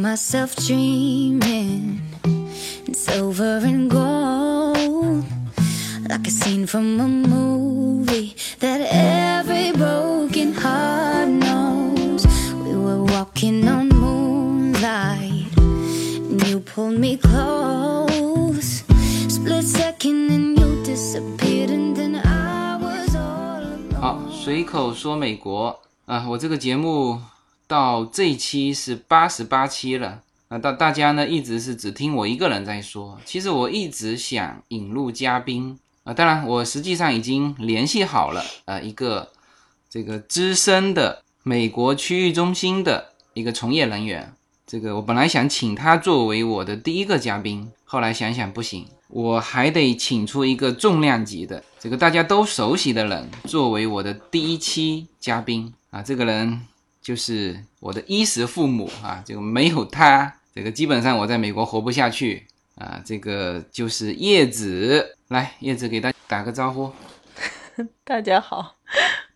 found myself dreaming in silver and gold, like a scene from a movie that every broken heart knows. We were walking on moonlight, and you pulled me close. Split second, and you disappeared, and then I was all alone. 好，随口说美国啊，我这个节目 到这一期是八十八期了。啊，大大家呢一直是只听我一个人在说，其实我一直想引入嘉宾。啊，当然我实际上已经联系好了，呃，一个这个资深的美国区域中心的一个从业人员，这个我本来想请他作为我的第一个嘉宾，后来想想不行，我还得请出一个重量级的，这个大家都熟悉的人作为我的第一期嘉宾。啊，这个人就是我的衣食父母啊，这个没有他，这个基本上我在美国活不下去啊，这个就是叶子，来，叶子给大家打个招呼。大家好，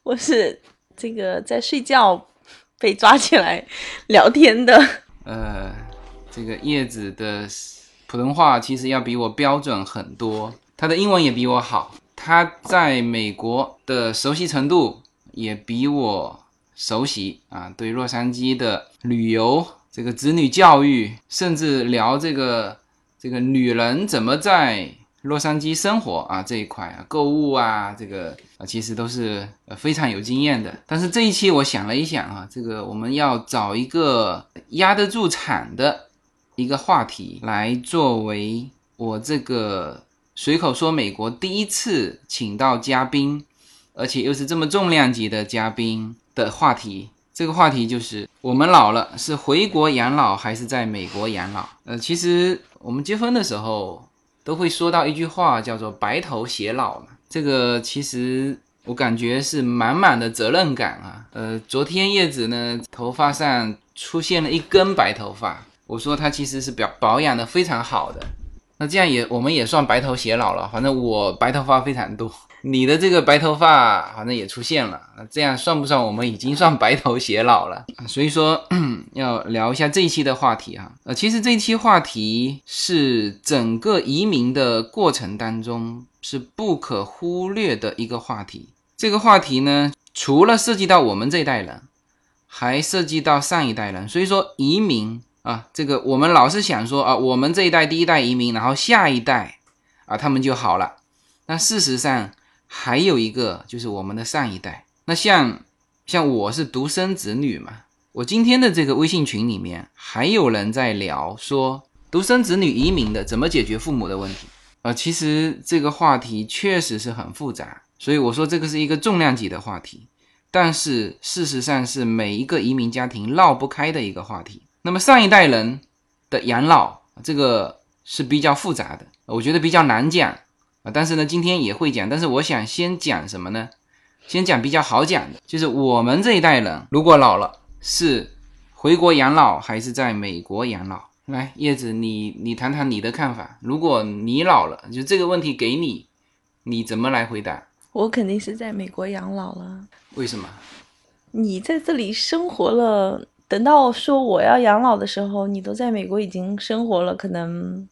我是这个在睡觉被抓起来聊天的。呃，这个叶子的普通话其实要比我标准很多，他的英文也比我好，他在美国的熟悉程度也比我熟悉啊。对洛杉矶的旅游、这个子女教育，甚至聊这个这个女人怎么在洛杉矶生活啊这一块啊，购物啊，这个啊，其实都是呃非常有经验的。但是这一期我想了一想啊，这个我们要找一个压得住场的一个话题来作为我这个随口说美国第一次请到嘉宾，而且又是这么重量级的嘉宾的话题。这个话题就是我们老了是回国养老还是在美国养老？呃，其实我们结婚的时候。都会说到一句话，叫做“白头偕老”嘛。这个其实我感觉是满满的责任感啊。呃，昨天叶子呢头发上出现了一根白头发，我说她其实是表保养的非常好的。那这样也我们也算白头偕老了。反正我白头发非常多，你的这个白头发反正也出现了。那这样算不算我们已经算白头偕老了？所以说 要聊一下这一期的话题哈。呃，其实这一期话题是整个移民的过程当中是不可忽略的一个话题。这个话题呢，除了涉及到我们这一代人，还涉及到上一代人。所以说移民。啊，这个我们老是想说啊，我们这一代第一代移民，然后下一代啊，他们就好了。那事实上还有一个，就是我们的上一代。那像像我是独生子女嘛，我今天的这个微信群里面还有人在聊说，独生子女移民的怎么解决父母的问题。呃，其实这个话题确实是很复杂，所以我说这个是一个重量级的话题，但是事实上是每一个移民家庭绕不开的一个话题。那么上一代人的养老，这个是比较复杂的，我觉得比较难讲啊。但是呢，今天也会讲。但是我想先讲什么呢？先讲比较好讲的，就是我们这一代人如果老了，是回国养老还是在美国养老？来，叶子，你你谈谈你的看法。如果你老了，就这个问题给你，你怎么来回答？我肯定是在美国养老了。为什么？你在这里生活了。等到说我要养老的时候，你都在美国已经生活了，可能，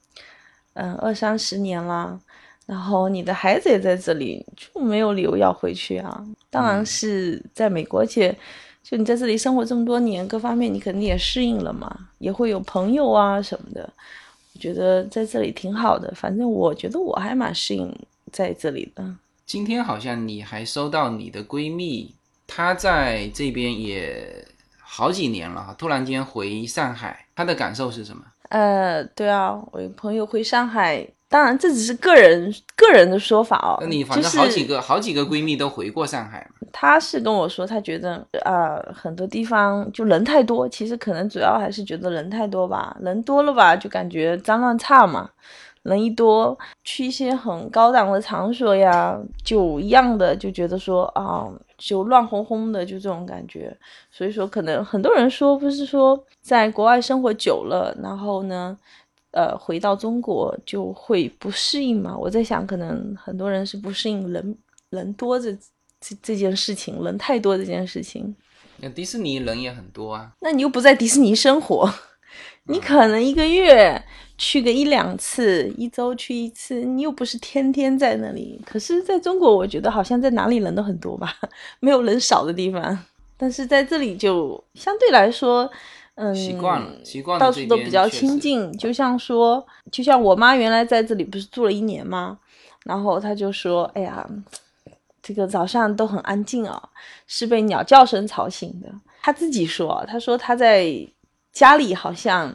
嗯，二三十年了，然后你的孩子也在这里，就没有理由要回去啊。当然是在美国，而且就你在这里生活这么多年，各方面你肯定也适应了嘛，也会有朋友啊什么的。我觉得在这里挺好的，反正我觉得我还蛮适应在这里的。今天好像你还收到你的闺蜜，她在这边也。好几年了，突然间回上海，他的感受是什么？呃，对啊，我朋友回上海，当然这只是个人个人的说法哦。那你反正好几个好几个闺蜜都回过上海嘛。她是跟我说，她觉得啊，很多地方就人太多，其实可能主要还是觉得人太多吧，人多了吧，就感觉脏乱差嘛。人一多，去一些很高档的场所呀，就一样的就觉得说啊，就乱哄哄的，就这种感觉。所以说，可能很多人说，不是说在国外生活久了，然后呢，呃，回到中国就会不适应嘛？我在想，可能很多人是不适应人人多这这这件事情，人太多这件事情。那迪士尼人也很多啊，那你又不在迪士尼生活。你可能一个月去个一两次，一周去一次，你又不是天天在那里。可是在中国，我觉得好像在哪里人都很多吧，没有人少的地方。但是在这里就相对来说，嗯，习惯了，习惯了到处都比较边确实亲近。就像说，就像我妈原来在这里不是住了一年吗？然后她就说：“哎呀，这个早上都很安静啊，是被鸟叫声吵醒的。”她自己说，她说她在家里好像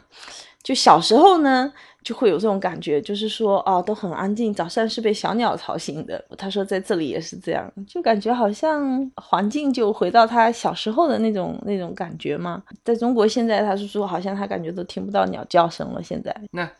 就小时候呢。就会有这种感觉，就是说，哦，都很安静，早上是被小鸟吵醒的。她说在这里也是这样，就感觉好像环境就回到她小时候的那种那种感觉嘛。在中国现在，她是说好像她感觉都听不到鸟叫声了。现在，那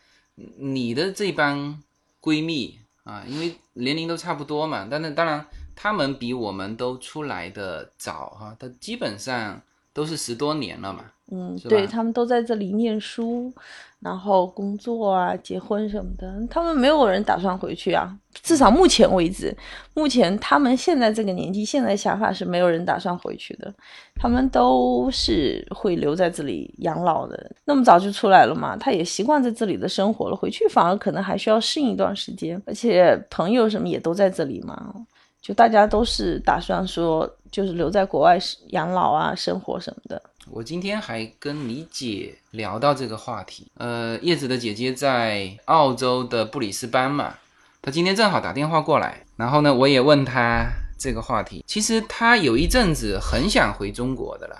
你的这帮闺蜜啊，因为年龄都差不多嘛，但是当然她们比我们都出来的早哈、她基本上都是十多年了嘛。嗯，对他们都在这里念书，然后工作啊、结婚什么的，他们没有人打算回去啊。至少目前为止，目前他们现在这个年纪，现在想法是没有人打算回去的，他们都是会留在这里养老的。那么早就出来了嘛，他也习惯在这里的生活了，回去反而可能还需要适应一段时间，而且朋友什么也都在这里嘛，就大家都是打算说，就是留在国外养老啊、生活什么的。我今天还跟你姐聊到这个话题，呃，叶子的姐姐在澳洲的布里斯班嘛，她今天正好打电话过来，然后呢，我也问她这个话题。其实她有一阵子很想回中国的啦，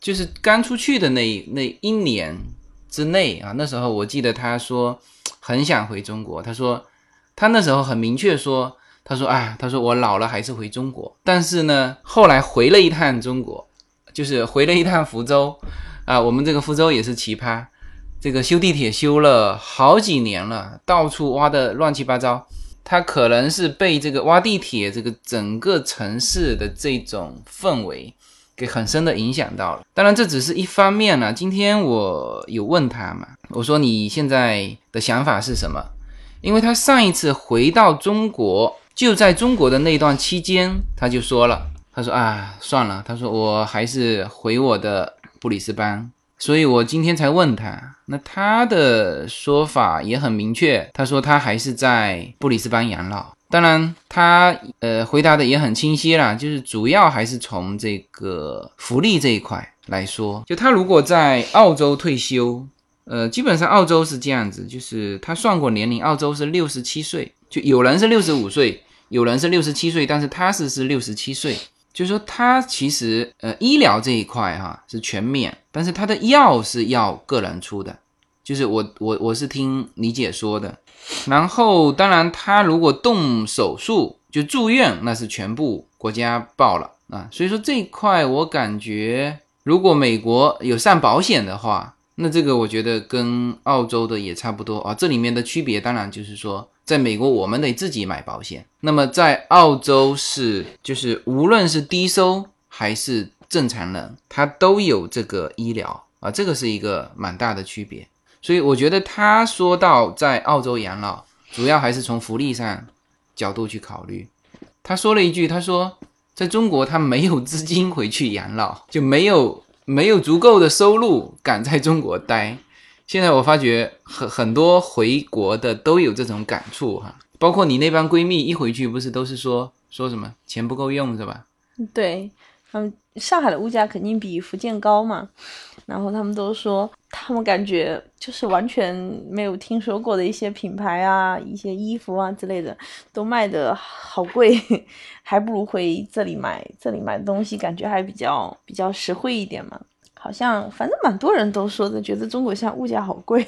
就是刚出去的那那一年之内啊，那时候我记得她说很想回中国，她说她那时候很明确说，他说哎，他说我老了还是回中国，但是呢，后来回了一趟中国。就是回了一趟福州，啊，我们这个福州也是奇葩，这个修地铁修了好几年了，到处挖的乱七八糟。他可能是被这个挖地铁这个整个城市的这种氛围给很深的影响到了。当然这只是一方面呢、今天我有问他嘛，我说你现在的想法是什么？因为他上一次回到中国，就在中国的那段期间，他就说了。他说啊，算了，他说我还是回我的布里斯班，所以我今天才问他，那他的说法也很明确，他说他还是在布里斯班养老。当然，他呃回答的也很清晰啦，就是主要还是从这个福利这一块来说，就他如果在澳洲退休，呃，基本上澳洲是这样子，就是他算过年龄，澳洲是六十七岁，就有人是六十五岁，有人是六十七岁，但是他是是六十七岁。就是说，他其实呃医疗这一块哈是全免，但是他的药是要个人出的，就是我我我是听李姐说的。然后当然他如果动手术就住院，那是全部国家报了啊。所以说这一块我感觉，如果美国有上保险的话，那这个我觉得跟澳洲的也差不多啊。这里面的区别当然就是说。在美国，我们得自己买保险。那么在澳洲是，就是无论是低收还是正常人，他都有这个医疗啊，这个是一个蛮大的区别。所以我觉得他说到在澳洲养老，主要还是从福利上角度去考虑。他说了一句，他说在中国他没有资金回去养老，就没有没有足够的收入敢在中国待。现在我发觉很很多回国的都有这种感触哈，包括你那帮闺蜜一回去不是都是说说什么钱不够用是吧？对，他们上海的物价肯定比福建高嘛，然后他们都说他们感觉就是完全没有听说过的一些品牌啊、一些衣服啊之类的都卖的好贵，还不如回这里买，这里买东西感觉还比较比较实惠一点嘛。好像反正蛮多人都说的，觉得中国现在物价好贵，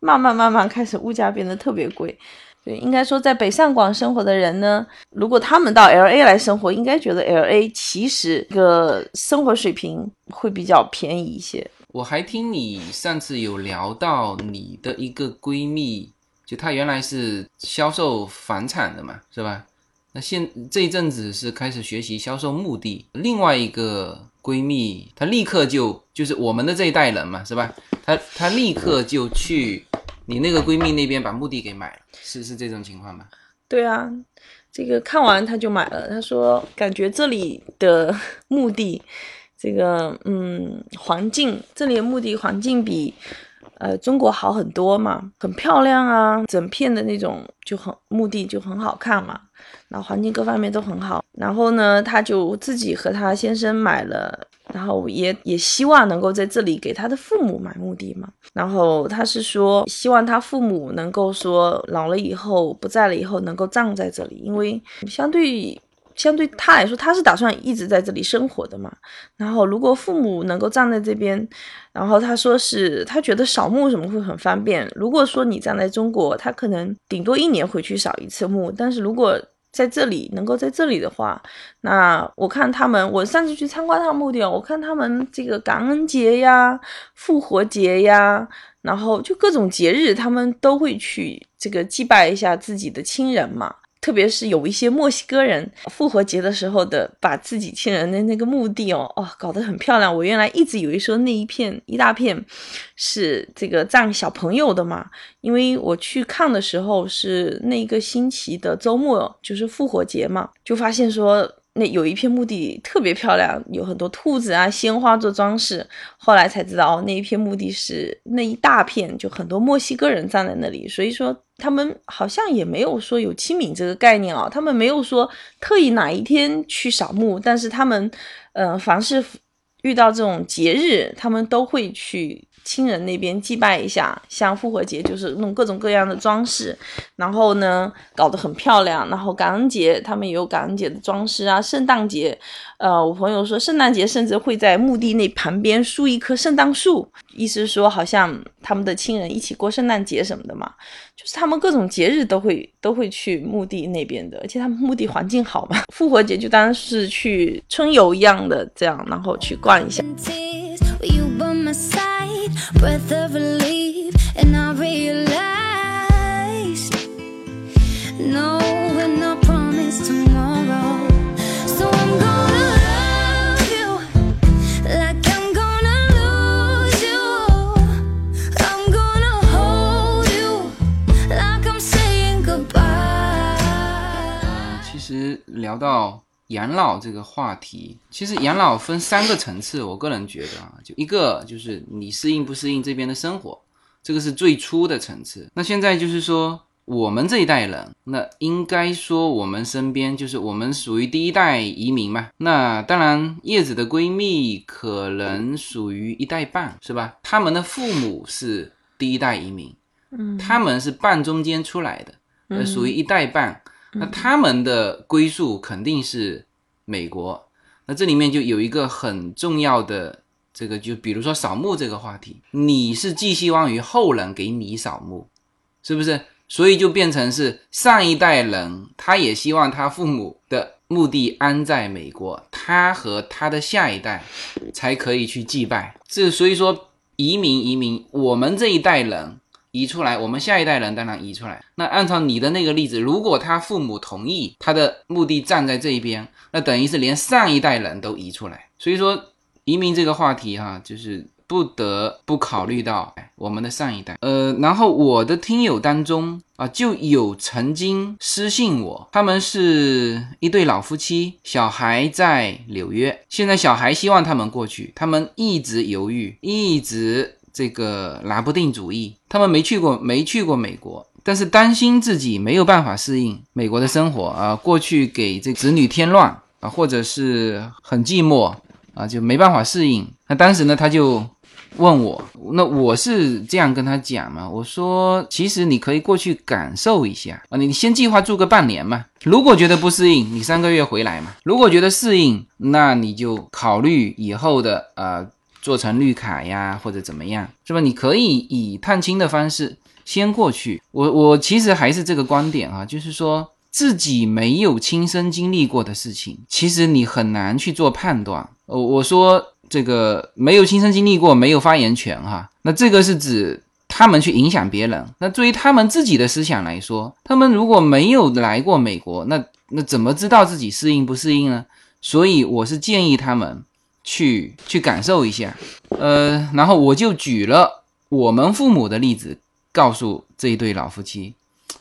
慢慢慢慢开始物价变得特别贵。对，应该说在北上广生活的人呢，如果他们到 L A 来生活，应该觉得 L A 其实这个生活水平会比较便宜一些。我还听你上次有聊到你的一个闺蜜，就她原来是销售房产的嘛，是吧？那现这一阵子是开始学习销售墓地，另外一个。闺蜜，她立刻就就是我们的这一代人嘛，是吧？她她立刻就去你那个闺蜜那边把墓地给买了，是是这种情况吗？对啊，这个看完她就买了。她说感觉这里的墓地，这个嗯环境，这里的墓地环境比呃中国好很多嘛，很漂亮啊，整片的那种就很墓地就很好看嘛，然后环境各方面都很好。然后呢，他就自己和他先生买了。然后也也希望能够在这里给他的父母买墓地嘛。然后他是说，希望他父母能够说老了以后不在了以后能够葬在这里，因为相对相对他来说，他是打算一直在这里生活的嘛。然后如果父母能够葬在这边，然后他说是他觉得扫墓什么会很方便。如果说你葬在中国，他可能顶多一年回去扫一次墓，但是如果在这里能够在这里的话，那我看他们，我上次去参观他们墓地，我看他们这个感恩节呀、复活节呀，然后就各种节日，他们都会去这个祭拜一下自己的亲人嘛。特别是有一些墨西哥人复活节的时候的，把自己亲人的那个墓地哦哦搞得很漂亮。我原来一直以为说那一片一大片是这个葬小朋友的嘛，因为我去看的时候是那一个星期的周末，就是复活节嘛，就发现说。那有一片墓地特别漂亮，有很多兔子啊、鲜花做装饰。后来才知道，哦，那一片墓地是那一大片，就很多墨西哥人站在那里。所以说，他们好像也没有说有清明这个概念哦，他们没有说特意哪一天去扫墓，但是他们，嗯，凡是遇到这种节日，他们都会去。亲人那边祭拜一下，像复活节就是弄各种各样的装饰，然后呢搞得很漂亮。然后感恩节他们也有感恩节的装饰啊，圣诞节，呃，我朋友说圣诞节甚至会在墓地那旁边树一棵圣诞树，意思是说好像他们的亲人一起过圣诞节什么的嘛。就是他们各种节日都会都会去墓地那边的，而且他们墓地环境好嘛。复活节就当是去春游一样的这样，然后去逛一下。breath of relief, and I realized no, we're not promised tomorrow. So I'm gonna love you like I'm gonna lose you. I'm gonna hold you like I'm saying goodbye. 其实聊到 养老这个话题，其实养老分三个层次。我个人觉得啊，就一个就是你适应不适应这边的生活，这个是最初的层次。那现在就是说，我们这一代人，那应该说我们身边就是我们属于第一代移民嘛。那当然，叶子的闺蜜可能属于一代半，是吧？他们的父母是第一代移民，嗯，他们是半中间出来的，呃，属于一代半。那他们的归宿肯定是美国，那这里面就有一个很重要的这个，就比如说扫墓这个话题，你是寄希望于后人给你扫墓，是不是？所以就变成是上一代人，他也希望他父母的墓地安在美国，他和他的下一代才可以去祭拜。这所以说移民移民，我们这一代人。移出来，我们下一代人当然移出来。那按照你的那个例子，如果他父母同意，他的墓地站在这一边，那等于是连上一代人都移出来。所以说，移民这个话题哈，就是不得不考虑到我们的上一代。呃，然后我的听友当中啊，就有曾经私信我，他们是一对老夫妻，小孩在纽约，现在小孩希望他们过去，他们一直犹豫，一直。这个拿不定主意，他们没去过，没去过美国，但是担心自己没有办法适应美国的生活啊，过去给这子女添乱啊，或者是很寂寞啊，就没办法适应。那当时呢，他就问我，那我是这样跟他讲嘛，我说其实你可以过去感受一下啊，你先计划住个半年嘛，如果觉得不适应，你三个月回来嘛，如果觉得适应，那你就考虑以后的呃。做成绿卡呀，或者怎么样，是吧？你可以以探亲的方式先过去。我我其实还是这个观点啊，就是说自己没有亲身经历过的事情，其实你很难去做判断。我我说这个没有亲身经历过，没有发言权哈。那这个是指他们去影响别人。那对于他们自己的思想来说，他们如果没有来过美国，那那怎么知道自己适应不适应呢？所以我是建议他们。去去感受一下，呃，然后我就举了我们父母的例子，告诉这一对老夫妻，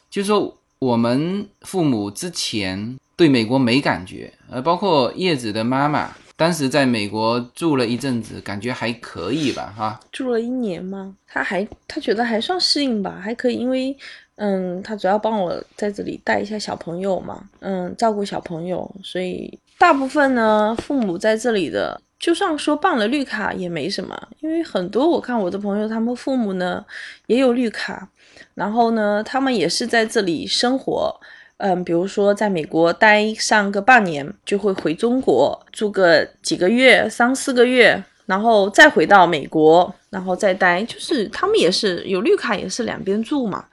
就说我们父母之前对美国没感觉，呃，包括叶子的妈妈当时在美国住了一阵子，感觉还可以吧，哈。住了一年嘛，他还他觉得还算适应吧，还可以，因为嗯，他主要帮我在这里带一下小朋友嘛，嗯，照顾小朋友，所以大部分呢，父母在这里的，就算说办了绿卡也没什么，因为很多我看我的朋友，他们父母呢也有绿卡，然后呢，他们也是在这里生活。嗯，比如说在美国待上个半年，就会回中国住个几个月，三四个月，然后再回到美国，然后再待，就是他们也是有绿卡，也是两边住嘛。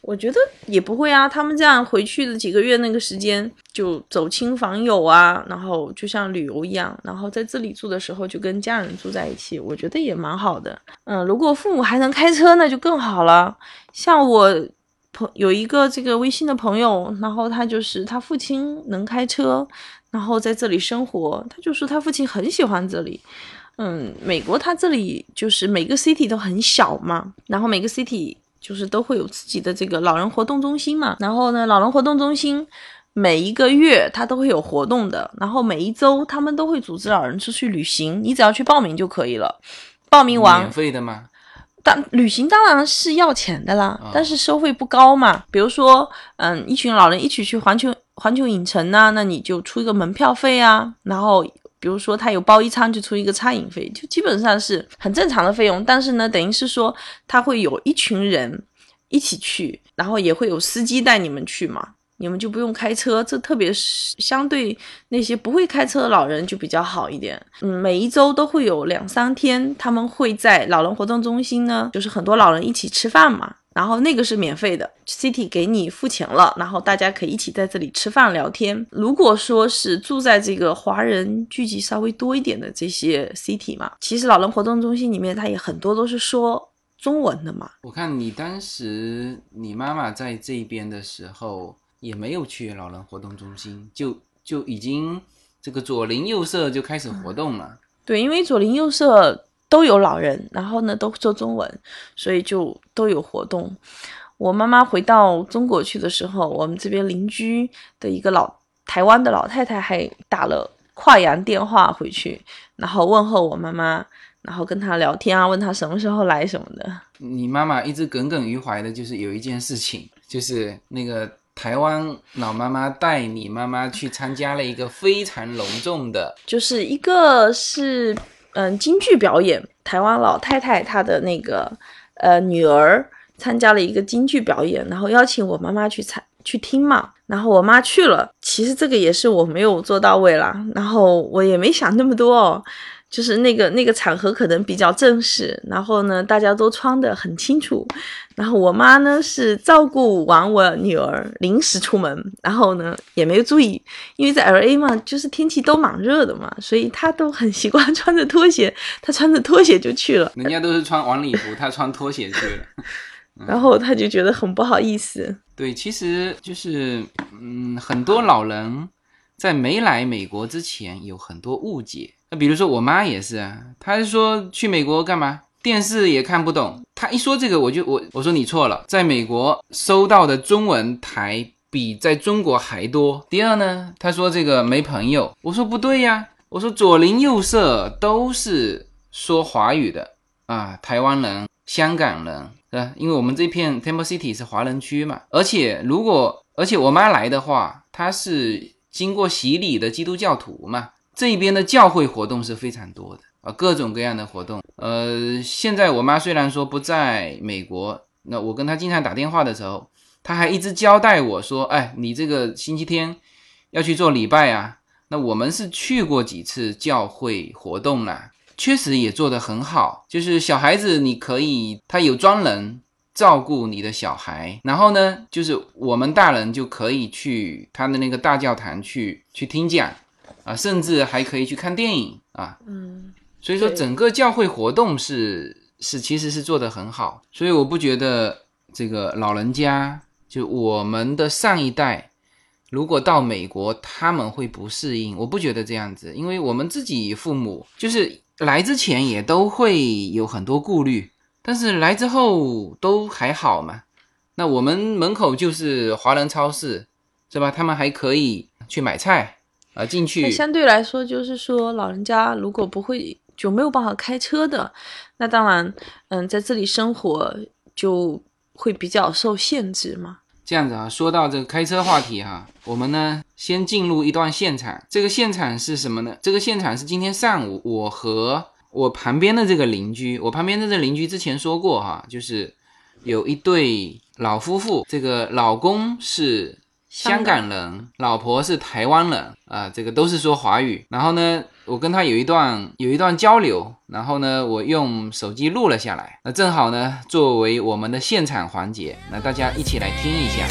我觉得也不会啊，他们这样回去的几个月那个时间就走亲访友啊，然后就像旅游一样，然后在这里住的时候就跟家人住在一起，我觉得也蛮好的。嗯，如果父母还能开车，那就更好了。像我。朋有一个这个微信的朋友，然后他就是他父亲能开车，然后在这里生活，他就说他父亲很喜欢这里。嗯，美国他这里就是每个 city 都很小嘛，然后每个 city 就是都会有自己的这个老人活动中心嘛，然后呢，老人活动中心每一个月他都会有活动的，然后每一周他们都会组织老人出去旅行，你只要去报名就可以了，报名完免费的吗？但旅行当然是要钱的啦，但是收费不高嘛。比如说，嗯，一群老人一起去环球环球影城呢，那你就出一个门票费啊。然后，比如说他有包一餐，就出一个餐饮费，就基本上是很正常的费用。但是呢，等于是说他会有一群人一起去，然后也会有司机带你们去嘛。你们就不用开车，这特别是相对那些不会开车的老人就比较好一点。嗯，每一周都会有两三天，他们会在老人活动中心呢，就是很多老人一起吃饭嘛，然后那个是免费的，City 给你付钱了，然后大家可以一起在这里吃饭聊天。如果说是住在这个华人聚集稍微多一点的这些 City 嘛，其实老人活动中心里面它也很多都是说中文的嘛。我看你当时你妈妈在这边的时候。也没有去老人活动中心，就就已经这个左邻右舍就开始活动了。对，因为左邻右舍都有老人，然后呢都说中文，所以就都有活动。我妈妈回到中国去的时候，我们这边邻居的一个老台湾的老太太还打了跨洋电话回去，然后问候我妈妈，然后跟她聊天啊，问她什么时候来什么的。你妈妈一直耿耿于怀的就是有一件事情，就是那个。台湾老妈妈带你妈妈去参加了一个非常隆重的，就是一个是嗯京剧表演。台湾老太太她的那个呃女儿参加了一个京剧表演，然后邀请我妈妈去参去听嘛。然后我妈去了，其实这个也是我没有做到位啦，然后我也没想那么多哦。就是那个那个场合可能比较正式，然后呢，大家都穿的很清楚。然后我妈呢是照顾完我女儿，临时出门，然后呢也没有注意，因为在 L A 嘛，就是天气都蛮热的嘛，所以她都很习惯 穿着拖鞋，她穿着拖鞋就去了。人家都是穿晚礼服，她穿拖鞋去了，然后她就觉得很不好意思。对，其实就是嗯，很多老人在没来美国之前有很多误解。那比如说我妈也是啊，她说去美国干嘛？电视也看不懂。她一说这个，我就我我说你错了，在美国收到的中文台比在中国还多。第二呢，她说这个没朋友，我说不对呀，我说左邻右舍都是说华语的啊，台湾人、香港人，是吧？因为我们这片 Temple City 是华人区嘛，而且如果而且我妈来的话，她是经过洗礼的基督教徒嘛。这边的教会活动是非常多的啊，各种各样的活动。呃，现在我妈虽然说不在美国，那我跟她经常打电话的时候，她还一直交代我说：“哎，你这个星期天要去做礼拜啊。”那我们是去过几次教会活动了，确实也做得很好。就是小孩子，你可以他有专人照顾你的小孩，然后呢，就是我们大人就可以去他的那个大教堂去去听讲。啊，甚至还可以去看电影啊，嗯，所以说整个教会活动是是其实是做得很好，所以我不觉得这个老人家就我们的上一代如果到美国他们会不适应，我不觉得这样子，因为我们自己父母就是来之前也都会有很多顾虑，但是来之后都还好嘛。那我们门口就是华人超市，是吧？他们还可以去买菜。啊，进那去相对来说，就是说老人家如果不会就没有办法开车的，那当然，嗯，在这里生活就会比较受限制嘛。这样子啊，说到这个开车话题哈、我们呢先进入一段现场。这个现场是什么呢？这个现场是今天上午我和我旁边的这个邻居，我旁边的这个邻居之前说过哈、就是有一对老夫妇，这个老公是香港人，老婆是台湾人啊、这个都是说华语。然后呢，我跟他有一段有一段交流，然后呢，我用手机录了下来。那正好呢，作为我们的现场环节，那大家一起来听一下。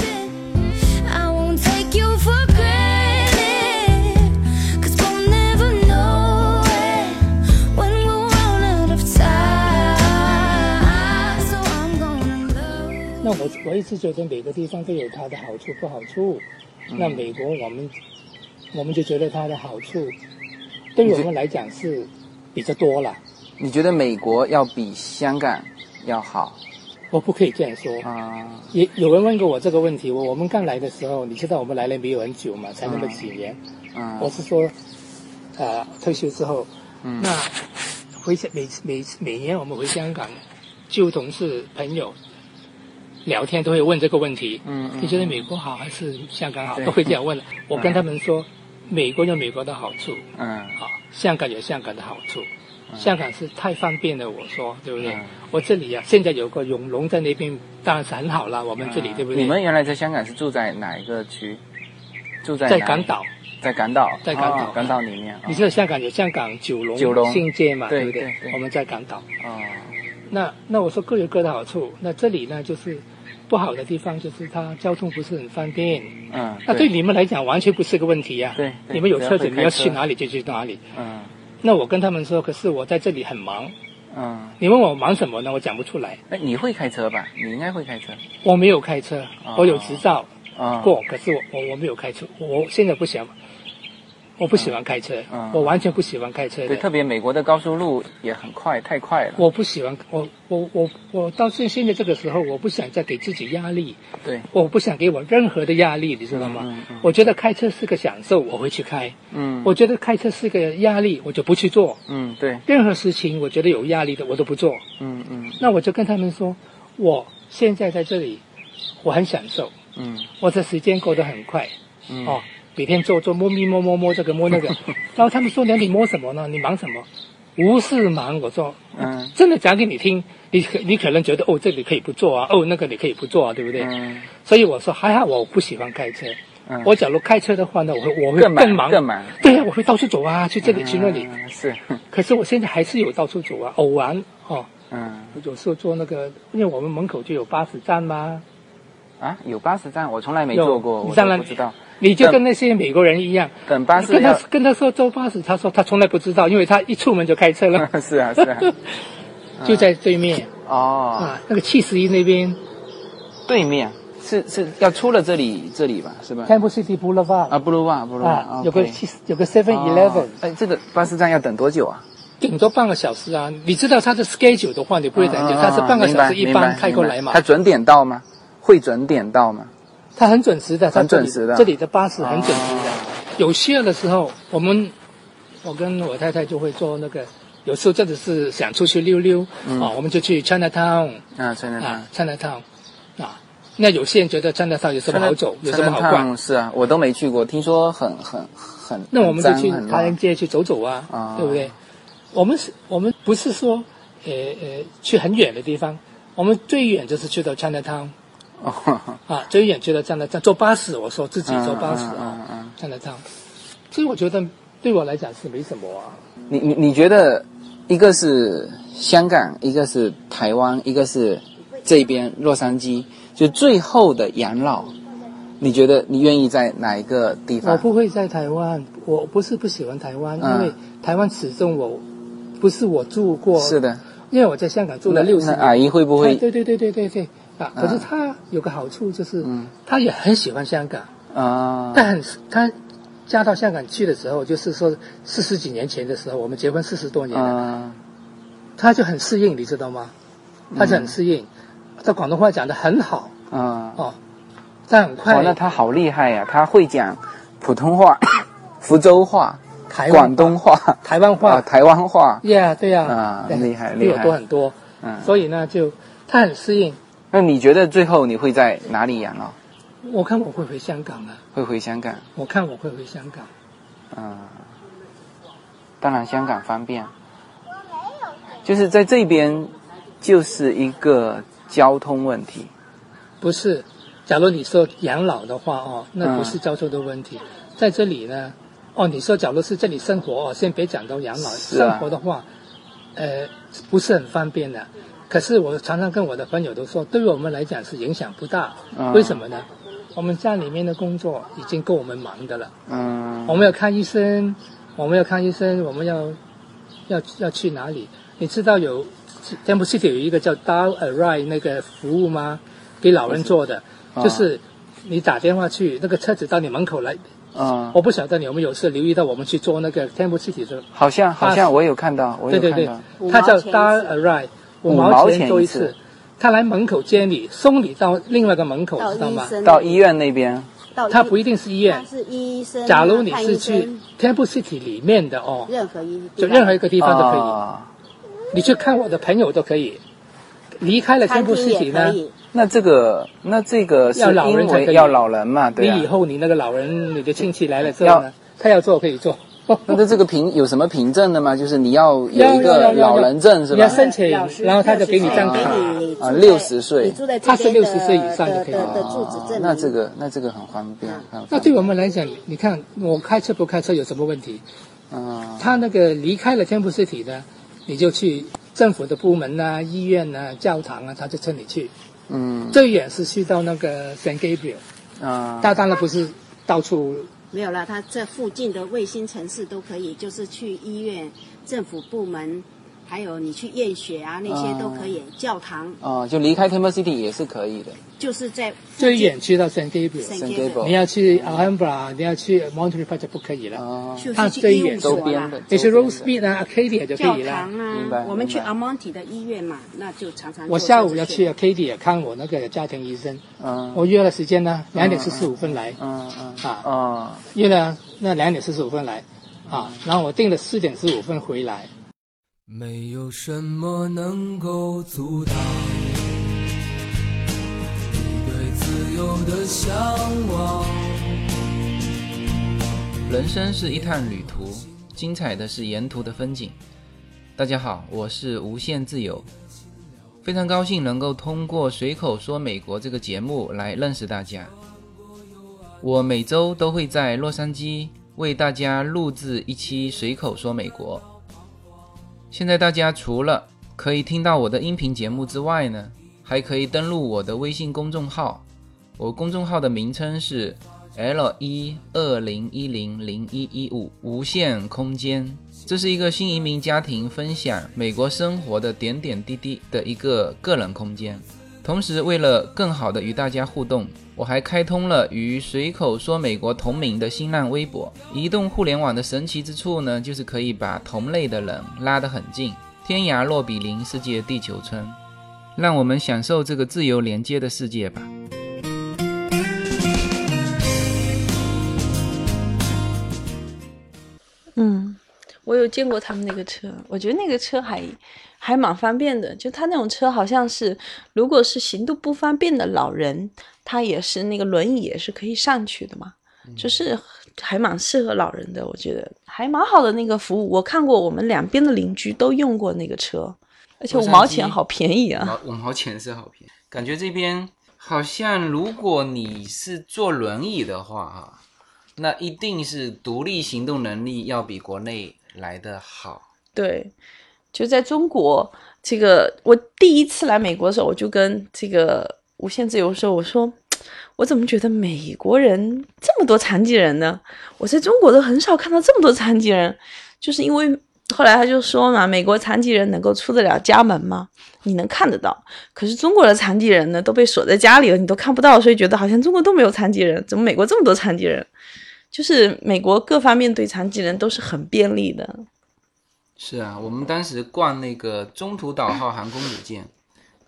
那我我一直觉得每个地方都有它的好处不好处。那美国我们我们就觉得它的好处，对于我们来讲是比较多了。你觉得美国要比香港要好我不可以这样说。啊？也有人问过我这个问题，我我们刚来的时候，你知道我们来了没有很久嘛，才那么几年。嗯我是说，呃，退休之后，嗯那回香每每每年我们回香港，旧同事朋友聊天都会问这个问题。嗯嗯你觉得美国好还是香港好？都会这样问。我跟他们说，美国有美国的好处，嗯好，香港有香港的好处。香港是太方便了，我说对不对？嗯我这里啊，现在有个永隆在那边，当然是很好了。我们这里、对不对？你们原来在香港是住在哪一个区？住在在港，岛，在港岛，在港岛哦港岛里面。你知道香港有香港九龙九龙新街嘛？对不对我们在港岛。哦，那那我说各有各的好处。那这里呢，就是不好的地方就是它交通不是很方便。嗯，那对你们来讲完全不是个问题呀、对对你们有车子，你要去哪里就去哪里。嗯那我跟他们说，可是我在这里很忙。嗯，你问我忙什么呢？我讲不出来。哎，你会开车吧？你应该会开车我没有开车，哦我有执照啊。过，可是我我我没有开车。我我现在不想，我不喜欢开车，嗯我完全不喜欢开车对，特别美国的高速路也很快，太快了。我不喜欢，我我我我到现现在这个时候，我不想再给自己压力，对，我不想给我任何的压力，你知道吗？嗯嗯嗯我觉得开车是个享受，我会去开；嗯，我觉得开车是个压力，我就不去做。嗯对，任何事情我觉得有压力的，我都不做。嗯嗯那我就跟他们说，我现在在这里，我很享受，嗯我的时间过得很快。嗯哦，每天做做摸咪摸摸摸这个摸那个，然后他们说：“那你摸什么呢？你忙什么？”无事忙，我说，嗯。真的讲给你听，你可你可能觉得哦，这里可以不做啊，哦，那个你可以不做啊，对不对？嗯。所以我说还好，我不喜欢开车。嗯，我假如开车的话呢，我会我会更忙忙，更忙。对呀、我会到处走啊，去这里去那里。嗯是，可是我现在还是有到处走啊，偶然哦，嗯。有时候坐那个，因为我们门口就有巴士站嘛，啊，有巴士站，我从来没有。坐过，我你当然不知道。你就跟那些美国人一样，等巴士跟他要，跟他说坐巴士，他说他从来不知道，因为他一出门就开车了，是啊是啊，就在对面。哦，啊，那个七十一那边。对面。是是要出了这里这里吧，是吧？Temple City Boulevard 啊，布鲁瓦布鲁啊瓦，，有个七有个 Seven 哦 Eleven，哎，这个巴士站要等多久啊？顶多半个小时啊。你知道他的 schedule 的话，你不会等久，嗯他是半个小时一班开过来嘛。明白。他，准点到吗？会准点到吗？他很准时的，他很准时的哦这里的巴士很准时的。有需要的时候，我们我跟我太太就会做那个，有时候真的是想出去溜溜嗯啊，我们就去 Chinatown 啊，真的啊，Chinatown 啊。那有些人觉得 Chinatown 有什么好走，有什么好逛？是啊，我都没去过，听说很很很。那我们就去唐人街去走走啊，啊对不对？我们是，我们不是说，呃呃，去很远的地方，我们最远就是去到 Chinatown 哦，啊，最远去到 Chinatown，坐巴士，我说自己坐巴士啊嗯，Chinatown。所以我觉得对我来讲是没什么啊。你你你觉得一个是香港，一个是台湾，一个是这边洛杉矶，就最后的养老，你觉得你愿意在哪一个地方我？不会在台湾，我不是不喜欢台湾，嗯因为台湾始终我不是我住过，是，的，因为我在香港住了六十年。那阿姨会不会？对对对对对对啊！嗯。可是他有个好处就是，嗯。他也很喜欢香港，啊，但很他嫁到香港去的时候，就是说四十几年前的时候，我们结婚四十多年了，嗯他就很适应，你知道吗？他就很适应，他广东话讲的很好。嗯，哦，但很快哇，那他好厉害呀、他会讲普通话，福州话、广东话、台湾话。啊，台湾话。呀对呀，啊对厉害比我厉害。多很多，嗯，所以呢，就他很适应。那你觉得最后你会在哪里养老？我看我会回香港的，会回香港？我看我会回香港。嗯，当然香港方便，就是在这边就是一个交通问题。不是，假如你说养老的话哦，那不嗯是交通的问题，在这里呢，哦，你说假如是这里生活哦，先别讲到养老，啊生活的话，呃，不是很方便的。可是我常常跟我的朋友都说，对于我们来讲是影响不大。嗯为什么呢？我们家里面的工作已经够我们忙的了，嗯我们要看医生，我们要看医生，我们要要要去哪里？你知道有 Temple City 有一个叫 Dial a Ride 那个服务吗？给老人做的，啊就是你打电话去，那个车子到你门口来。嗯，我不晓得你有没有是留意到，我们去做那个 Temple City 的，好像好像我有看到，我有对对看对到。，它叫五毛钱一 Dial 次 a Ride，五毛毛钱一钱做一次次，他来门口接你，送你到另外一个门口，知道吗？到医院那边，他不一定是医院，是医生啊。假如你是去生 Temple City 里面的哦，任何一就任何一个地方都可以。啊你去看我的朋友都可以。离开了餐 Temple City 呢，那这个那这个是要老人因才可以为要老人嘛，对你以啊。后你那个老人，你的亲戚来了之后呢，他要做可以做。那他这个凭有什么凭证的吗？就是你要有一个老人证是吧？你要申请然后他就给你张卡啊你住在60岁他是边的60岁以上就可以的了的的住址证。那这个那这个很方便，那对我们来讲，你看我开车不开车有什么问题？啊他那个离开了 Temple City 呢，你就去政府的部门呐、医院呐、教堂啊，他就称你去。嗯最远是去到那个 San Gabriel，啊他当然不是到处没有了，它这附近的卫星城市都可以，就是去医院、政府部门，还有你去验血啊那些都可以。教堂哦，就离开 Temple City 也是可以的。就是在最远去到 San Gabriel。San Gabriel Gabriel 你要去 Alhambra，你要去 Monterey Park 就不可以了。哦，它就是最远周边的。你去周边的 Rose Beach 啊、Arcadia 就可以了。教堂明白啊，我们去明白 Amonti 的医院嘛，那就常常我下午要去 Arcadia 看我那个家庭医生，嗯我约了时间呢，两点四十五分来嗯嗯啊，哦，约了那两点四十五分来啊，然后我定了四点十五分回来。没有什么能够阻挡你对自由的向往。人生是一趟旅途，精彩的是沿途的风景。大家好，我是无限自由，非常高兴能够通过随口说美国这个节目来认识大家。我每周都会在洛杉矶为大家录制一期随口说美国。现在大家除了可以听到我的音频节目之外呢，还可以登录我的微信公众号。我公众号的名称是 L 一二零一零零一一五无限空间。这是一个新移民家庭分享美国生活的点点滴滴的一个个人空间。同时，为了更好的与大家互动，我还开通了与随口说美国同名的新浪微博。移动互联网的神奇之处呢，就是可以把同类的人拉得很近，天涯若比邻，世界地球村。让我们享受这个自由连接的世界吧。我有见过他们那个车，我觉得那个车还还蛮方便的。就他那种车，好像是如果是行动不方便的老人，他也是那个轮椅也是可以上去的嘛，就是还蛮适合老人的，我觉得还蛮好的那个服务。我看过我们两边的邻居都用过那个车，而且五毛钱好便宜啊。五毛钱是好便宜，感觉这边好像如果你是坐轮椅的话哈，那一定是独立行动能力要比国内来的好。对，就在中国，这个我第一次来美国的时候，我就跟这个无限自由说，我说我怎么觉得美国人这么多残疾人呢？我在中国都很少看到这么多残疾人，就是因为后来他就说嘛，美国残疾人能够出得了家门吗？你能看得到，可是中国的残疾人呢都被锁在家里了，你都看不到，所以觉得好像中国都没有残疾人，怎么美国这么多残疾人？就是美国各方面对残疾人都是很便利的。是啊，我们当时逛那个中途岛号航空母舰，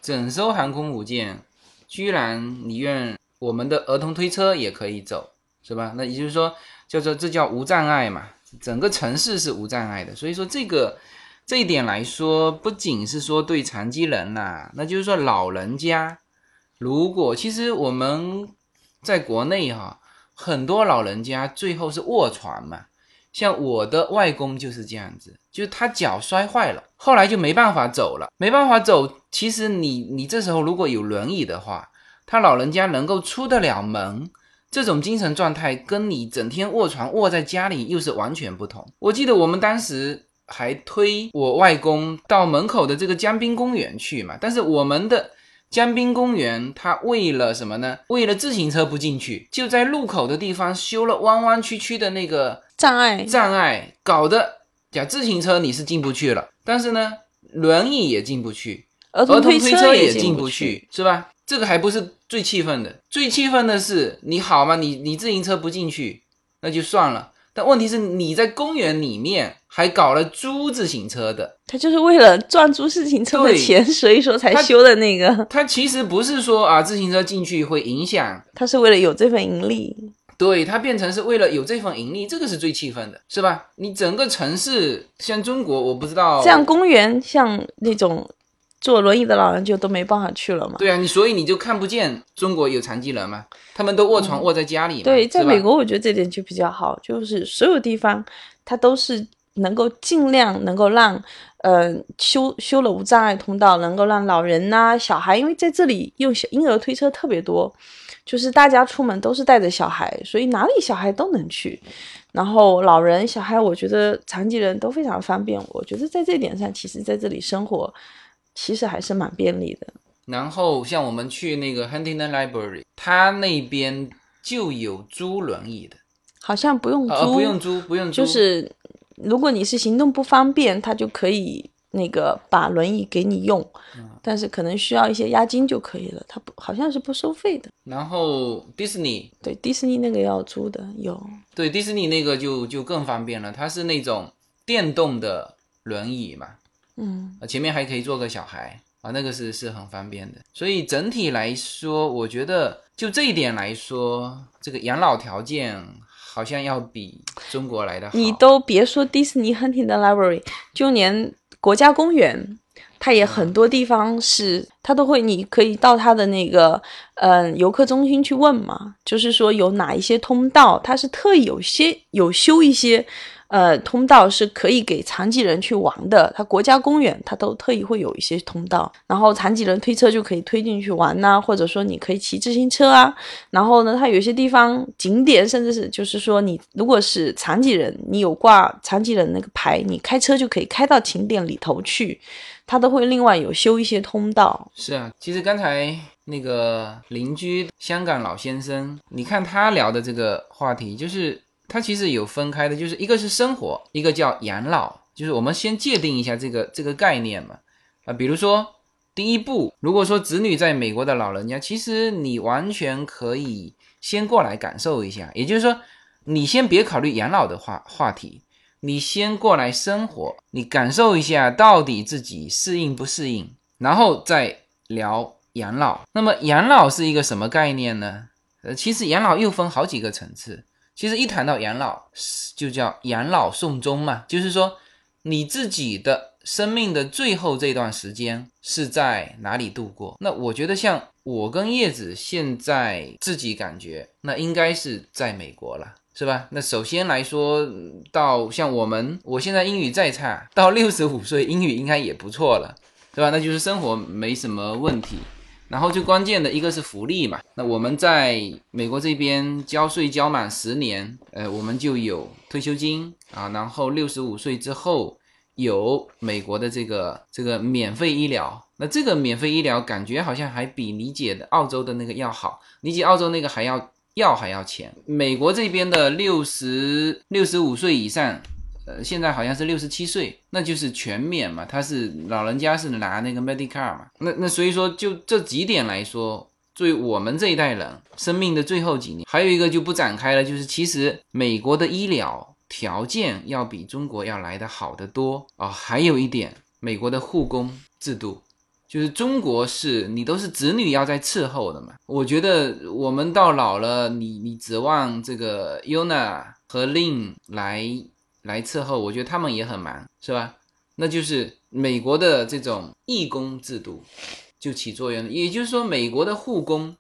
整艘航空母舰居然里面我们的儿童推车也可以走，是吧？那也就是说，叫做这叫无障碍嘛，整个城市是无障碍的。所以说这个这一点来说，不仅是说对残疾人呐、那就是说老人家，如果其实我们在国内哈、很多老人家最后是卧床嘛。像我的外公就是这样子，就是他脚摔坏了，后来就没办法走了，没办法走。其实你你这时候如果有轮椅的话，他老人家能够出得了门，这种精神状态跟你整天卧床卧在家里又是完全不同。我记得我们当时还推我外公到门口的这个江滨公园去嘛，但是我们的江滨公园，它为了什么呢？为了自行车不进去，就在路口的地方修了弯弯曲曲的那个障碍障碍，搞得假自行车你是进不去了，但是呢，轮椅也进不去，儿儿童推推车也进进不去。去，是吧？这个还不是最气愤的，最气愤的是你好嘛，你你自行车不进去，那就算了。但问题是你在公园里面还搞了租自行车的，他就是为了赚租自行车的钱，所以说才修的那个，他其实不是说啊自行车进去会影响他是为了有这份盈利。对，他变成是为了有这份盈利，这个是最气愤的，是吧？你整个城市像中国，我不知道像公园像那种坐轮椅的老人就都没办法去了嘛。对啊，你所以你就看不见中国有残疾人嘛，他们都卧床卧在家里嘛。嗯对，在美国我觉得这点就比较好，就是所有地方它都是能够尽量能够让，呃，修修了无障碍通道，能够让老人呐、小孩，因为在这里用小婴儿推车特别多，就是大家出门都是带着小孩，所以哪里小孩都能去。然后老人、小孩，我觉得残疾人都非常方便。我觉得在这点上，其实在这里生活，其实还是蛮便利的。然后像我们去那个 Huntington Library，他那边就有租轮椅的，好像不用租，呃，不用租，不用租，就是如果你是行动不方便，他就可以那个把轮椅给你用，嗯。但是可能需要一些押金就可以了，他不好像是不收费的。然后迪士尼，对，迪士尼那个要租的有，对迪士尼那个就就更方便了，它是那种电动的轮椅嘛，嗯，啊，前面还可以坐个小孩啊，那个是是很方便的。所以整体来说，我觉得就这一点来说，这个养老条件好像要比中国来的好。你都别说迪士尼 Hunting 的 Library，就连国家公园。它也很多地方是，它都会，你可以到它的那个，嗯、游客中心去问嘛，就是说有哪一些通道，它是特意有些有修一些，呃，通道是可以给残疾人去玩的。它国家公园它都特意会有一些通道，然后残疾人推车就可以推进去玩呐、或者说你可以骑自行车啊。然后呢，它有些地方景点甚至是就是说你如果是残疾人，你有挂残疾人那个牌，你开车就可以开到景点里头去。它都会另外有修一些通道，是啊，其实刚才那个邻居香港老先生，你看他聊的这个话题，就是它其实有分开的，就是一个是生活，一个叫养老，就是我们先界定一下这个这个概念嘛。啊，比如说第一步，如果说子女在美国的老人家，其实你完全可以先过来感受一下，也就是说，你先别考虑养老的话话题。你先过来生活，你感受一下到底自己适应不适应，然后再聊养老。那么养老是一个什么概念呢？呃，其实养老又分好几个层次。其实一谈到养老，就叫养老送终嘛，就是说你自己的生命的最后这段时间是在哪里度过？那我觉得像我跟叶子现在自己感觉，那应该是在美国了。是吧？那首先来说，到像我们，我现在英语再差，到六十五岁英语应该也不错了，对吧？那就是生活没什么问题。然后最关键的一个是福利嘛。那我们在美国这边交税交满十年，呃，我们就有退休金啊。然后六十五岁之后有美国的这个这个免费医疗。那这个免费医疗感觉好像还比你姐的澳洲的那个要好，你姐澳洲那个还要。药还要钱，美国这边的六十六十五岁以上，呃，现在好像是六十七岁，那就是全免嘛，他是老人家是拿那个 Medicare 嘛，那那所以说就这几点来说，作为我们这一代人生命的最后几年，还有一个就不展开了，就是其实美国的医疗条件要比中国要来的好得多啊、哦，还有一点，美国的护工制度就是中国是你都是子女要在伺候的嘛。我觉得我们到老了，你你指望这个 Yuna 和 Lin 来来伺候，我觉得他们也很忙，是吧？那就是美国的这种义工制度就起作用了，也就是说，美国的护工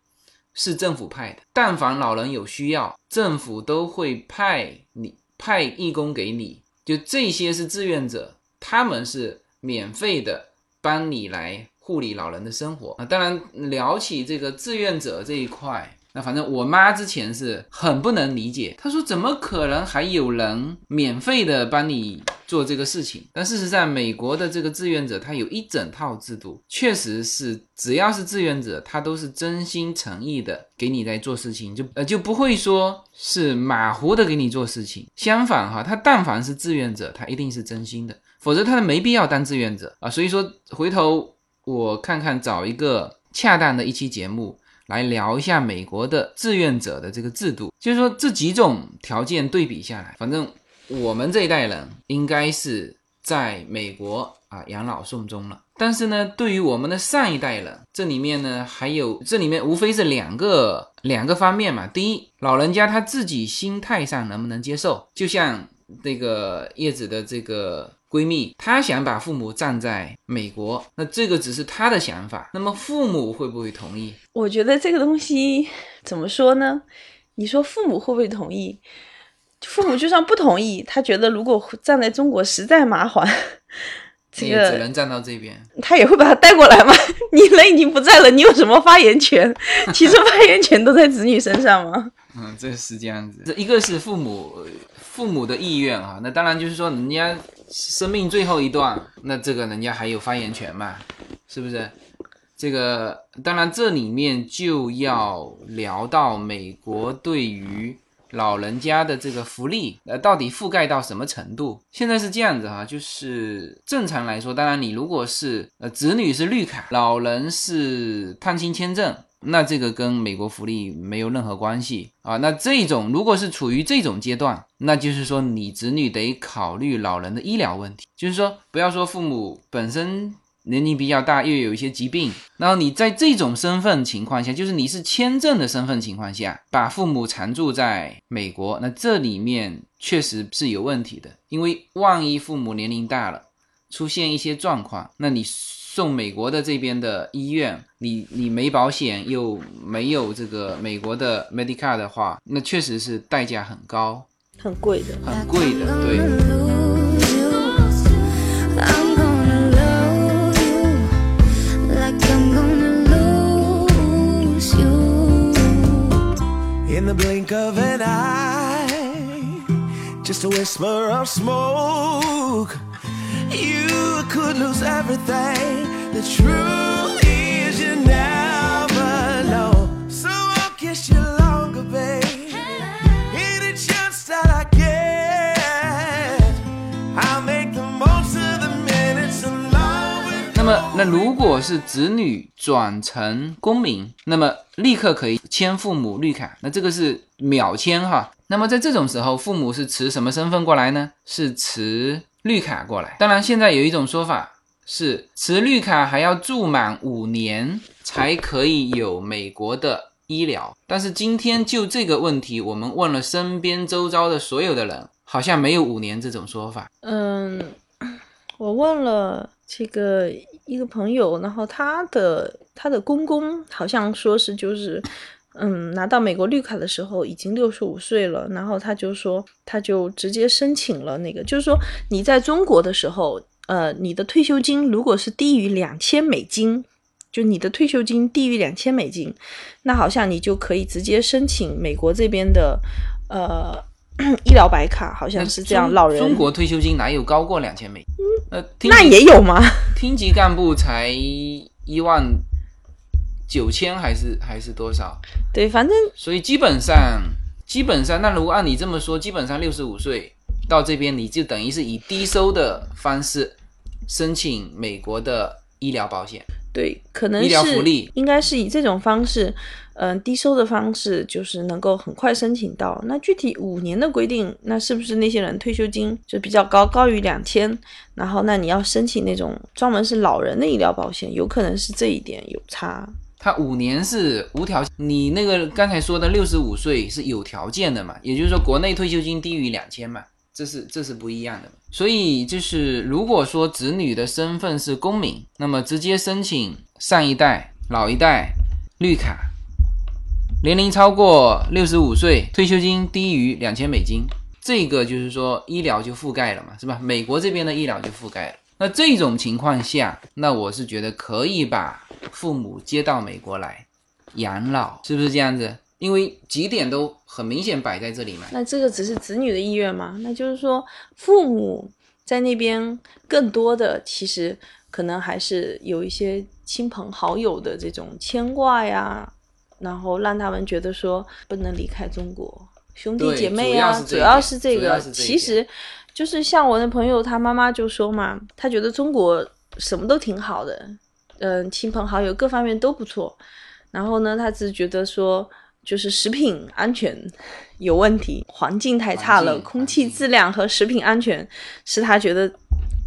是政府派的，但凡老人有需要，政府都会派你派义工给你，就这些是志愿者，他们是免费的帮你来护理老人的生活啊。当然，聊起这个志愿者这一块。那反正我妈之前是很不能理解，她说怎么可能还有人免费的帮你做这个事情？但事实上，美国的这个志愿者他有一整套制度，确实是只要是志愿者，他都是真心诚意的给你在做事情，就呃就不会说是马虎的给你做事情。相反哈，他但凡是志愿者，他一定是真心的，否则他没必要当志愿者啊。所以说，回头我看看找一个恰当的一期节目。来聊一下美国的志愿者的这个制度，就是说这几种条件对比下来，反正我们这一代人应该是在美国啊养老送终了。但是呢，对于我们的上一代人，这里面呢还有这里面无非是两个两个方面嘛。第一，老人家他自己心态上能不能接受？就像这个叶子的这个。闺蜜，她想把父母葬在美国，那这个只是她的想法。那么父母会不会同意？我觉得这个东西怎么说呢？你说父母会不会同意？父母就算不同意，他觉得如果站在中国实在麻烦，这个只能站到这边，他也会把他带过来吗。你人已经不在了，你有什么发言权？其实发言权都在子女身上吗？嗯，这是这样子。这一个是父母父母的意愿啊，那当然就是说人家。生命最后一段，那这个人家还有发言权嘛？是不是？这个当然，这里面就要聊到美国对于老人家的这个福利，呃，到底覆盖到什么程度？现在是这样子哈，就是正常来说，当然你如果是呃子女是绿卡，老人是探亲签证。那这个跟美国福利没有任何关系啊。那这种如果是处于这种阶段，那就是说你子女得考虑老人的医疗问题，就是说不要说父母本身年龄比较大，又有一些疾病，然后你在这种身份情况下，就是你是签证的身份情况下，把父母常住在美国，那这里面确实是有问题的，因为万一父母年龄大了，出现一些状况，那你。送美国的这边的医院，你你没保险又没有这个美国的 Medicare 的话，那确实是代价很高，很贵的，很贵的，对。You could lose everything. The truth is you never know. So I'll kiss you longer, babe. Any chance that I get, I'll make the most of the minutes alone. 那么，那如果是子女转成公民，那么立刻可以签父母绿卡，那这个是秒签哈。那么在这种时候，父母是持什么身份过来呢？是持绿卡过来，当然现在有一种说法是持绿卡还要住满五年才可以有美国的医疗。但是今天就这个问题，我们问了身边周遭的所有的人，好像没有五年这种说法。嗯，我问了这个一个朋友，然后他的他的公公好像说是就是。嗯，拿到美国绿卡的时候已经六十五岁了，然后他就说，他就直接申请了那个，就是说你在中国的时候，呃，你的退休金如果是低于两千美金，就你的退休金低于两千美金，那好像你就可以直接申请美国这边的呃医疗白卡，好像是这样。老人中国退休金哪有高过两千美？呃，那也有吗？厅级干部才一万。九千还是还是多少？对，反正所以基本上基本上，那如果按你这么说，基本上六十五岁到这边，你就等于是以低收的方式申请美国的医疗保险。对，可能医疗福利应该是以这种方式，嗯，低收的方式就是能够很快申请到。那具体五年的规定，那是不是那些人退休金就比较高，高于两千？然后那你要申请那种专门是老人的医疗保险，有可能是这一点有差。他五年是无条，你那个刚才说的六十五岁是有条件的嘛？也就是说，国内退休金低于两千嘛，这是这是不一样的。所以就是如果说子女的身份是公民，那么直接申请上一代、老一代绿卡。年龄超过六十五岁，退休金低于两千美金，这个就是说医疗就覆盖了嘛，是吧？美国这边的医疗就覆盖了。那这种情况下，那我是觉得可以把父母接到美国来养老，是不是这样子？因为几点都很明显摆在这里嘛。那这个只是子女的意愿嘛？那就是说父母在那边更多的其实可能还是有一些亲朋好友的这种牵挂呀。然后让他们觉得说不能离开中国，兄弟姐妹啊，主要是这个。其实，就是像我的朋友，他妈妈就说嘛，他觉得中国什么都挺好的，嗯，亲朋好友各方面都不错。然后呢，他只觉得说，就是食品安全有问题，环境太差了，空气质量和食品安全是他觉得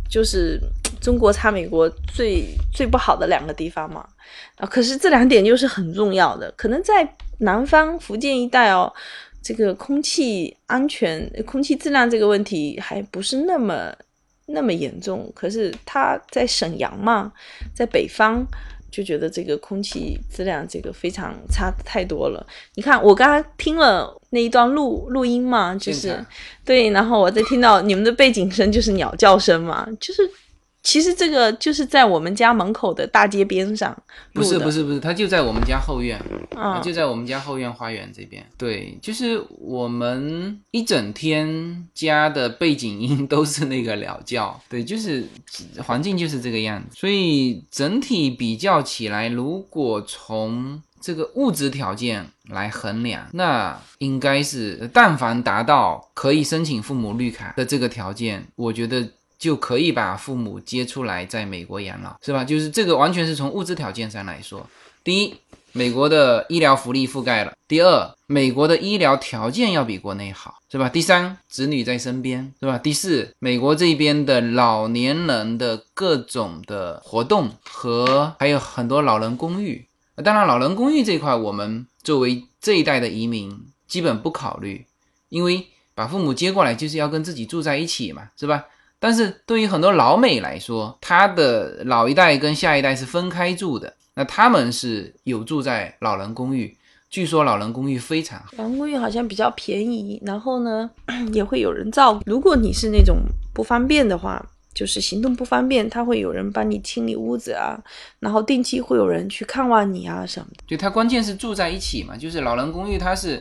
就是中国差美国最最不好的两个地方嘛。啊，可是这两点又是很重要的。可能在南方福建一带哦，这个空气安全、空气质量这个问题还不是那么那么严重。可是他在沈阳嘛，在北方就觉得这个空气质量这个非常差太多了。你看，我刚刚听了那一段录录音嘛，就是对，然后我在听到你们的背景声就是鸟叫声嘛，就是。其实这个就是在我们家门口的大街边上，不是不是不是，它就在我们家后院，啊，就在我们家后院花园这边。对，就是我们一整天家的背景音都是那个鸟叫，对，就是环境就是这个样子。所以整体比较起来，如果从这个物质条件来衡量，那应该是但凡达到可以申请父母绿卡的这个条件，我觉得。就可以把父母接出来在美国养老，是吧？就是这个完全是从物质条件上来说。第一，美国的医疗福利覆盖了；第二，美国的医疗条件要比国内好，是吧？第三，子女在身边，是吧？第四，美国这边的老年人的各种的活动和还有很多老人公寓。当然，老人公寓这块，我们作为这一代的移民基本不考虑，因为把父母接过来就是要跟自己住在一起嘛，是吧？但是对于很多老美来说，他的老一代跟下一代是分开住的，那他们是有住在老人公寓。据说老人公寓非常好，老人公寓好像比较便宜，然后呢 也会有人照顾。如果你是那种不方便的话，就是行动不方便，他会有人帮你清理屋子啊，然后定期会有人去看望你啊什么的。对他关键是住在一起嘛，就是老人公寓它是。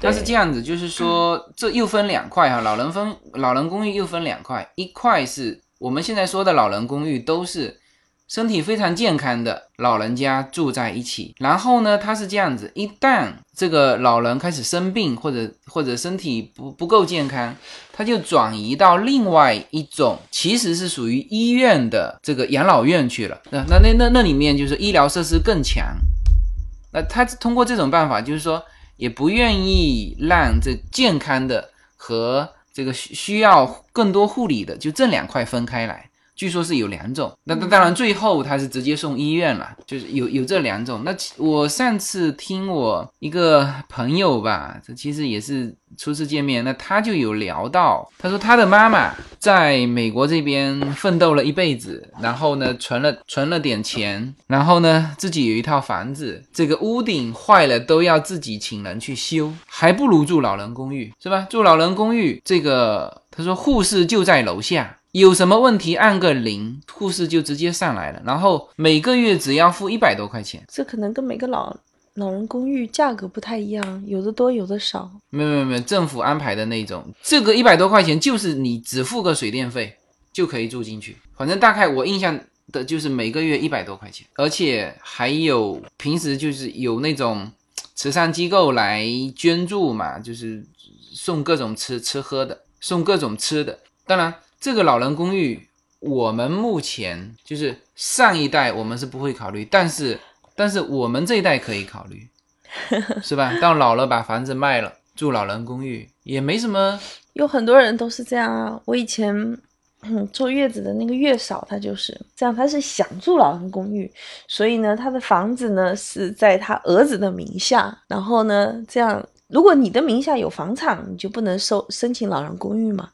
但是这样子，就是说，这又分两块哈，老人分老人公寓又分两块，一块是我们现在说的老人公寓，都是身体非常健康的老人家住在一起。然后呢，它是这样子，一旦这个老人开始生病或者或者身体不不够健康，他就转移到另外一种，其实是属于医院的这个养老院去了。那那那那那里面就是医疗设施更强。那他通过这种办法，就是说。也不愿意让这健康的和这个需需要更多护理的，就这两块分开来。据说是有两种，那那当然最后他是直接送医院了，就是有有这两种。那我上次听我一个朋友吧，这其实也是初次见面，那他就有聊到，他说他的妈妈在美国这边奋斗了一辈子，然后呢存了存了点钱，然后呢自己有一套房子，这个屋顶坏了都要自己请人去修，还不如住老人公寓，是吧？住老人公寓，这个他说护士就在楼下。有什么问题按个零，护士就直接上来了。然后每个月只要付一百多块钱。这可能跟每个老老人公寓价格不太一样，有的多，有的少。没有没有没有，政府安排的那种。这个一百多块钱就是你只付个水电费就可以住进去。反正大概我印象的就是每个月一百多块钱，而且还有平时就是有那种慈善机构来捐助嘛，就是送各种吃吃喝的，送各种吃的。当然。这个老人公寓，我们目前就是上一代我们是不会考虑，但是但是我们这一代可以考虑。是吧？到老了把房子卖了，住老人公寓也没什么。有很多人都是这样啊。我以前嗯坐月子的那个月嫂，她就是这样，她是想住老人公寓，所以呢，她的房子呢是在她儿子的名下，然后呢，这样如果你的名下有房产，你就不能收申请老人公寓嘛。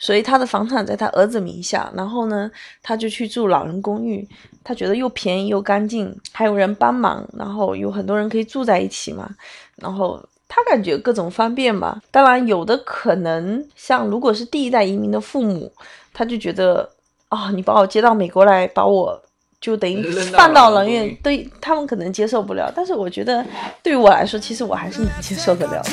所以他的房产在他儿子名下，然后呢，他就去住老人公寓，他觉得又便宜又干净，还有人帮忙，然后有很多人可以住在一起嘛，然后他感觉各种方便吧。当然，有的可能像如果是第一代移民的父母，他就觉得啊、你把我接到美国来，把我就等于放到老人公寓，人院对他们可能接受不了。但是我觉得对于我来说，其实我还是能接受得了的。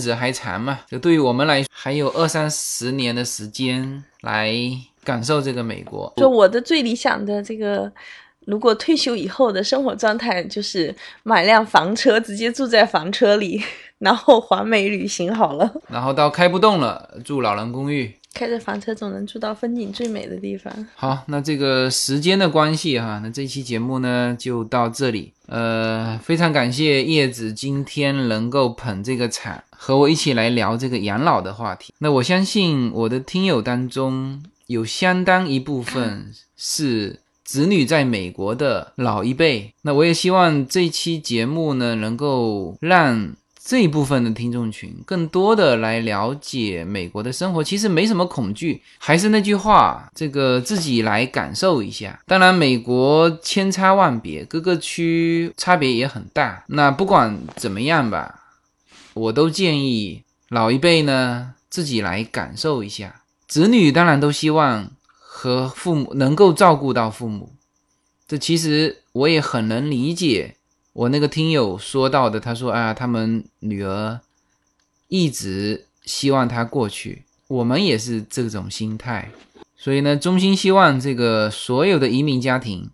子还长嘛，就对于我们来说还有二三十年的时间来感受这个美国。就我的最理想的这个，如果退休以后的生活状态，就是买辆房车，直接住在房车里，然后环美旅行好了。然后到开不动了，住老人公寓。开着房车总能住到风景最美的地方。好，那这个时间的关系哈，那这期节目呢就到这里。呃，非常感谢叶子今天能够捧这个场，和我一起来聊这个养老的话题。那我相信我的听友当中有相当一部分是子女在美国的老一辈。那我也希望这期节目呢能够让这一部分的听众群更多的来了解美国的生活，其实没什么恐惧。还是那句话，这个自己来感受一下。当然，美国千差万别，各个区差别也很大。那不管怎么样吧，我都建议老一辈呢自己来感受一下。子女当然都希望和父母能够照顾到父母，这其实我也很能理解。我那个听友说到的，他说啊，他们女儿一直希望他过去，我们也是这种心态，所以呢，衷心希望这个所有的移民家庭，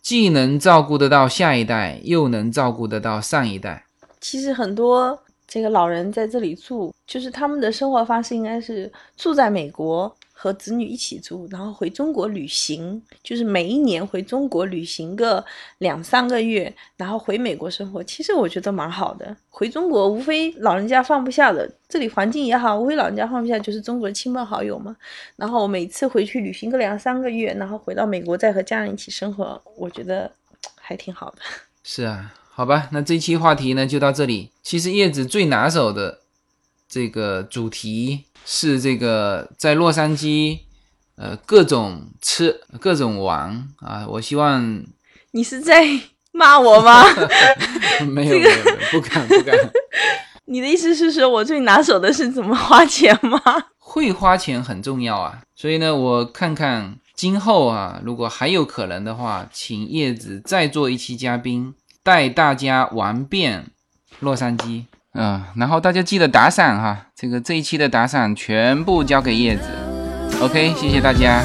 既能照顾得到下一代，又能照顾得到上一代。其实很多这个老人在这里住，就是他们的生活方式应该是住在美国。和子女一起住，然后回中国旅行，就是每一年回中国旅行个两三个月，然后回美国生活。其实我觉得蛮好的。回中国无非老人家放不下的，这里环境也好，无非老人家放不下就是中国的亲朋好友嘛。然后每次回去旅行个两三个月，然后回到美国再和家人一起生活，我觉得还挺好的。是啊，好吧，那这期话题呢就到这里。其实叶子最拿手的这个主题。是这个在洛杉矶，呃，各种吃，各种玩啊！我希望你是在 骂我吗？没有没有没有，不敢不敢。你的意思是说我最拿手的是怎么花钱吗？会花钱很重要啊，所以呢，我看看今后啊，如果还有可能的话，请叶子再做一期嘉宾，带大家玩遍洛杉矶。嗯，然后大家记得打赏哈，这个这一期的打赏全部交给叶子。OK，谢谢大家。